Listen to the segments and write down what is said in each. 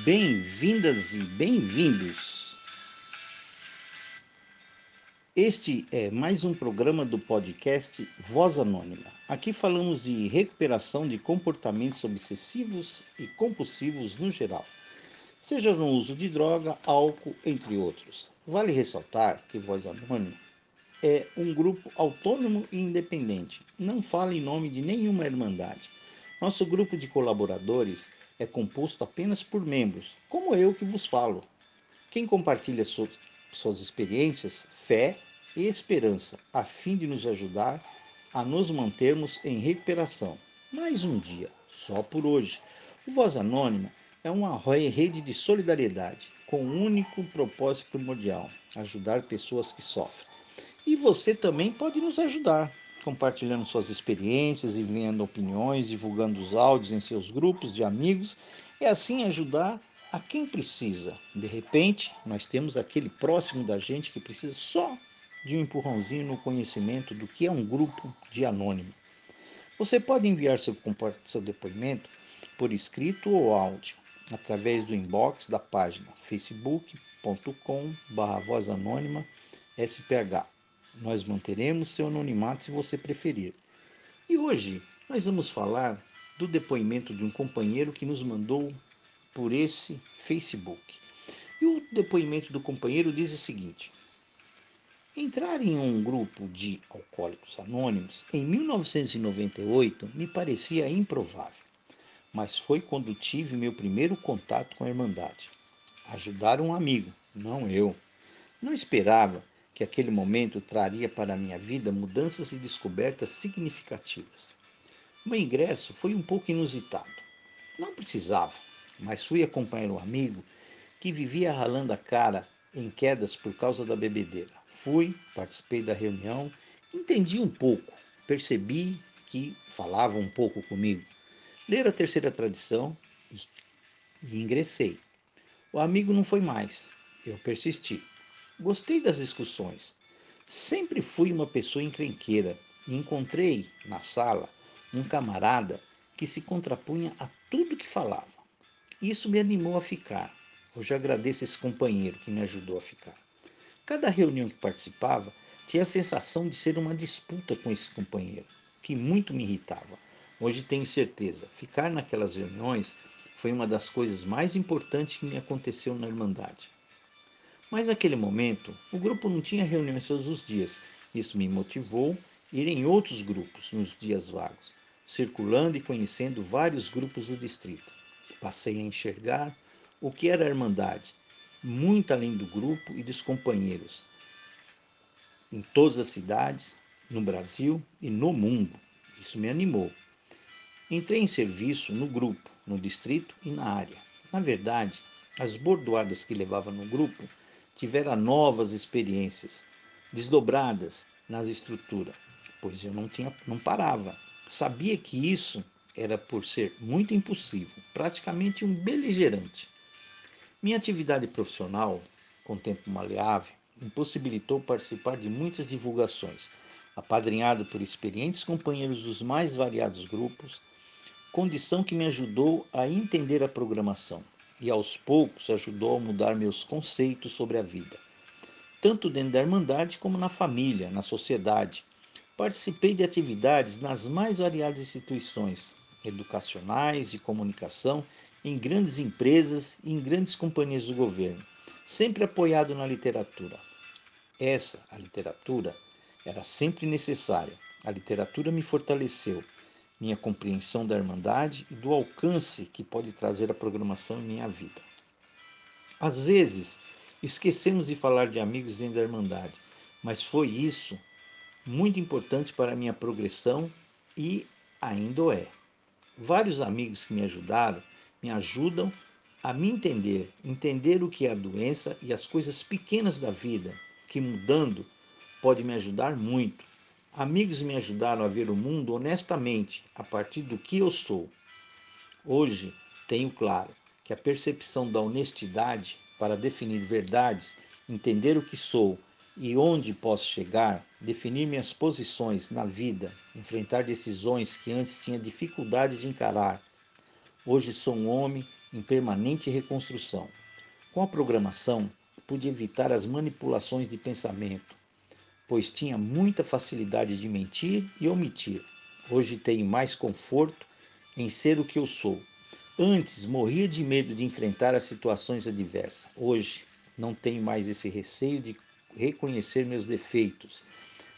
Bem-vindas e bem-vindos. Este é mais um programa do podcast Voz Anônima. Aqui falamos de recuperação de comportamentos obsessivos e compulsivos no geral, seja no uso de droga, álcool, entre outros. Vale ressaltar que Voz Anônima é um grupo autônomo e independente, não fala em nome de nenhuma irmandade. Nosso grupo de colaboradores é composto apenas por membros, como eu que vos falo. Quem compartilha suas experiências, fé e esperança, a fim de nos ajudar a nos mantermos em recuperação. Mais um dia, só por hoje. O Voz Anônima é uma rede de solidariedade com um único propósito primordial: ajudar pessoas que sofrem. E você também pode nos ajudar compartilhando suas experiências, enviando opiniões, divulgando os áudios em seus grupos de amigos e assim ajudar a quem precisa. De repente, nós temos aquele próximo da gente que precisa só de um empurrãozinho no conhecimento do que é um grupo de anônimo. Você pode enviar seu, seu depoimento por escrito ou áudio através do inbox da página facebook.com/voz. Nós manteremos seu anonimato se você preferir. E hoje nós vamos falar do depoimento de um companheiro que nos mandou por esse Facebook. E o depoimento do companheiro diz o seguinte: Entrar em um grupo de alcoólicos anônimos em 1998 me parecia improvável, mas foi quando tive meu primeiro contato com a Irmandade. Ajudar um amigo, não eu. Não esperava que aquele momento traria para a minha vida mudanças e descobertas significativas. Meu ingresso foi um pouco inusitado. Não precisava, mas fui acompanhar um amigo que vivia ralando a cara em quedas por causa da bebedeira. Fui, participei da reunião, entendi um pouco, percebi que falava um pouco comigo. Ler a terceira tradição e, e ingressei. O amigo não foi mais, eu persisti. Gostei das discussões. Sempre fui uma pessoa encrenqueira e encontrei na sala um camarada que se contrapunha a tudo que falava. Isso me animou a ficar. Hoje agradeço esse companheiro que me ajudou a ficar. Cada reunião que participava tinha a sensação de ser uma disputa com esse companheiro, que muito me irritava. Hoje tenho certeza, ficar naquelas reuniões foi uma das coisas mais importantes que me aconteceu na Irmandade. Mas naquele momento, o grupo não tinha reuniões todos os dias. Isso me motivou a ir em outros grupos nos dias vagos, circulando e conhecendo vários grupos do distrito. Passei a enxergar o que era a Irmandade, muito além do grupo e dos companheiros, em todas as cidades, no Brasil e no mundo. Isso me animou. Entrei em serviço no grupo, no distrito e na área. Na verdade, as bordoadas que levava no grupo tivera novas experiências, desdobradas nas estruturas, pois eu não tinha, não parava. Sabia que isso era por ser muito impulsivo, praticamente um beligerante. Minha atividade profissional, com tempo maleável, impossibilitou participar de muitas divulgações, apadrinhado por experientes companheiros dos mais variados grupos, condição que me ajudou a entender a programação e aos poucos ajudou a mudar meus conceitos sobre a vida, tanto dentro da Irmandade como na família, na sociedade. Participei de atividades nas mais variadas instituições educacionais e comunicação, em grandes empresas e em grandes companhias do governo, sempre apoiado na literatura. Essa, a literatura, era sempre necessária. A literatura me fortaleceu minha compreensão da Irmandade e do alcance que pode trazer a programação em minha vida. Às vezes, esquecemos de falar de amigos dentro da Irmandade, mas foi isso muito importante para a minha progressão e ainda é. Vários amigos que me ajudaram me ajudam a me entender, entender o que é a doença e as coisas pequenas da vida, que mudando pode me ajudar muito Amigos me ajudaram a ver o mundo honestamente a partir do que eu sou. Hoje tenho claro que a percepção da honestidade para definir verdades, entender o que sou e onde posso chegar, definir minhas posições na vida, enfrentar decisões que antes tinha dificuldades de encarar. Hoje sou um homem em permanente reconstrução. Com a programação, pude evitar as manipulações de pensamento, pois tinha muita facilidade de mentir e omitir. Hoje tenho mais conforto em ser o que eu sou. Antes morria de medo de enfrentar as situações adversas. Hoje não tenho mais esse receio de reconhecer meus defeitos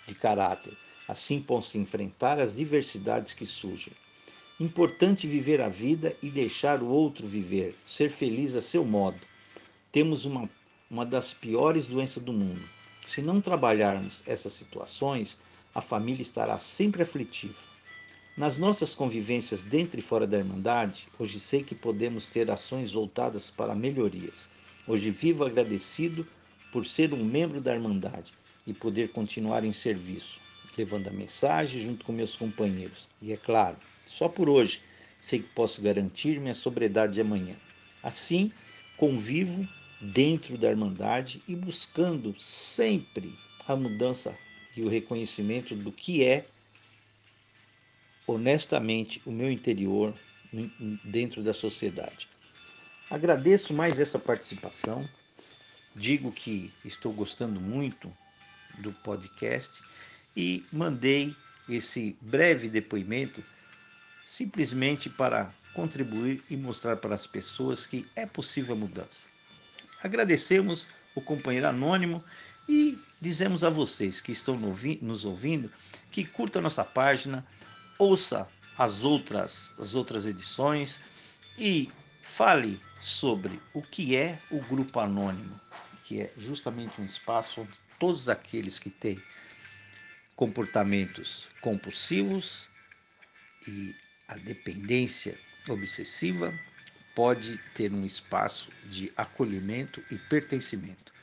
de caráter. Assim posso enfrentar as diversidades que surgem. Importante viver a vida e deixar o outro viver, ser feliz a seu modo. Temos uma, uma das piores doenças do mundo. Se não trabalharmos essas situações, a família estará sempre aflitiva. Nas nossas convivências dentro e fora da Irmandade, hoje sei que podemos ter ações voltadas para melhorias. Hoje vivo agradecido por ser um membro da Irmandade e poder continuar em serviço, levando a mensagem junto com meus companheiros. E é claro, só por hoje sei que posso garantir minha sobriedade de amanhã. Assim, convivo dentro da Irmandade e buscando sempre a mudança e o reconhecimento do que é honestamente o meu interior dentro da sociedade. Agradeço mais essa participação. Digo que estou gostando muito do podcast e mandei esse breve depoimento simplesmente para contribuir e mostrar para as pessoas que é possível a mudança. Agradecemos o companheiro anônimo e dizemos a vocês que estão nos ouvindo que curta a nossa página, ouça as outras, as outras edições e fale sobre o que é o grupo anônimo, que é justamente um espaço onde todos aqueles que têm comportamentos compulsivos e a dependência obsessiva pode ter um espaço de acolhimento e pertencimento.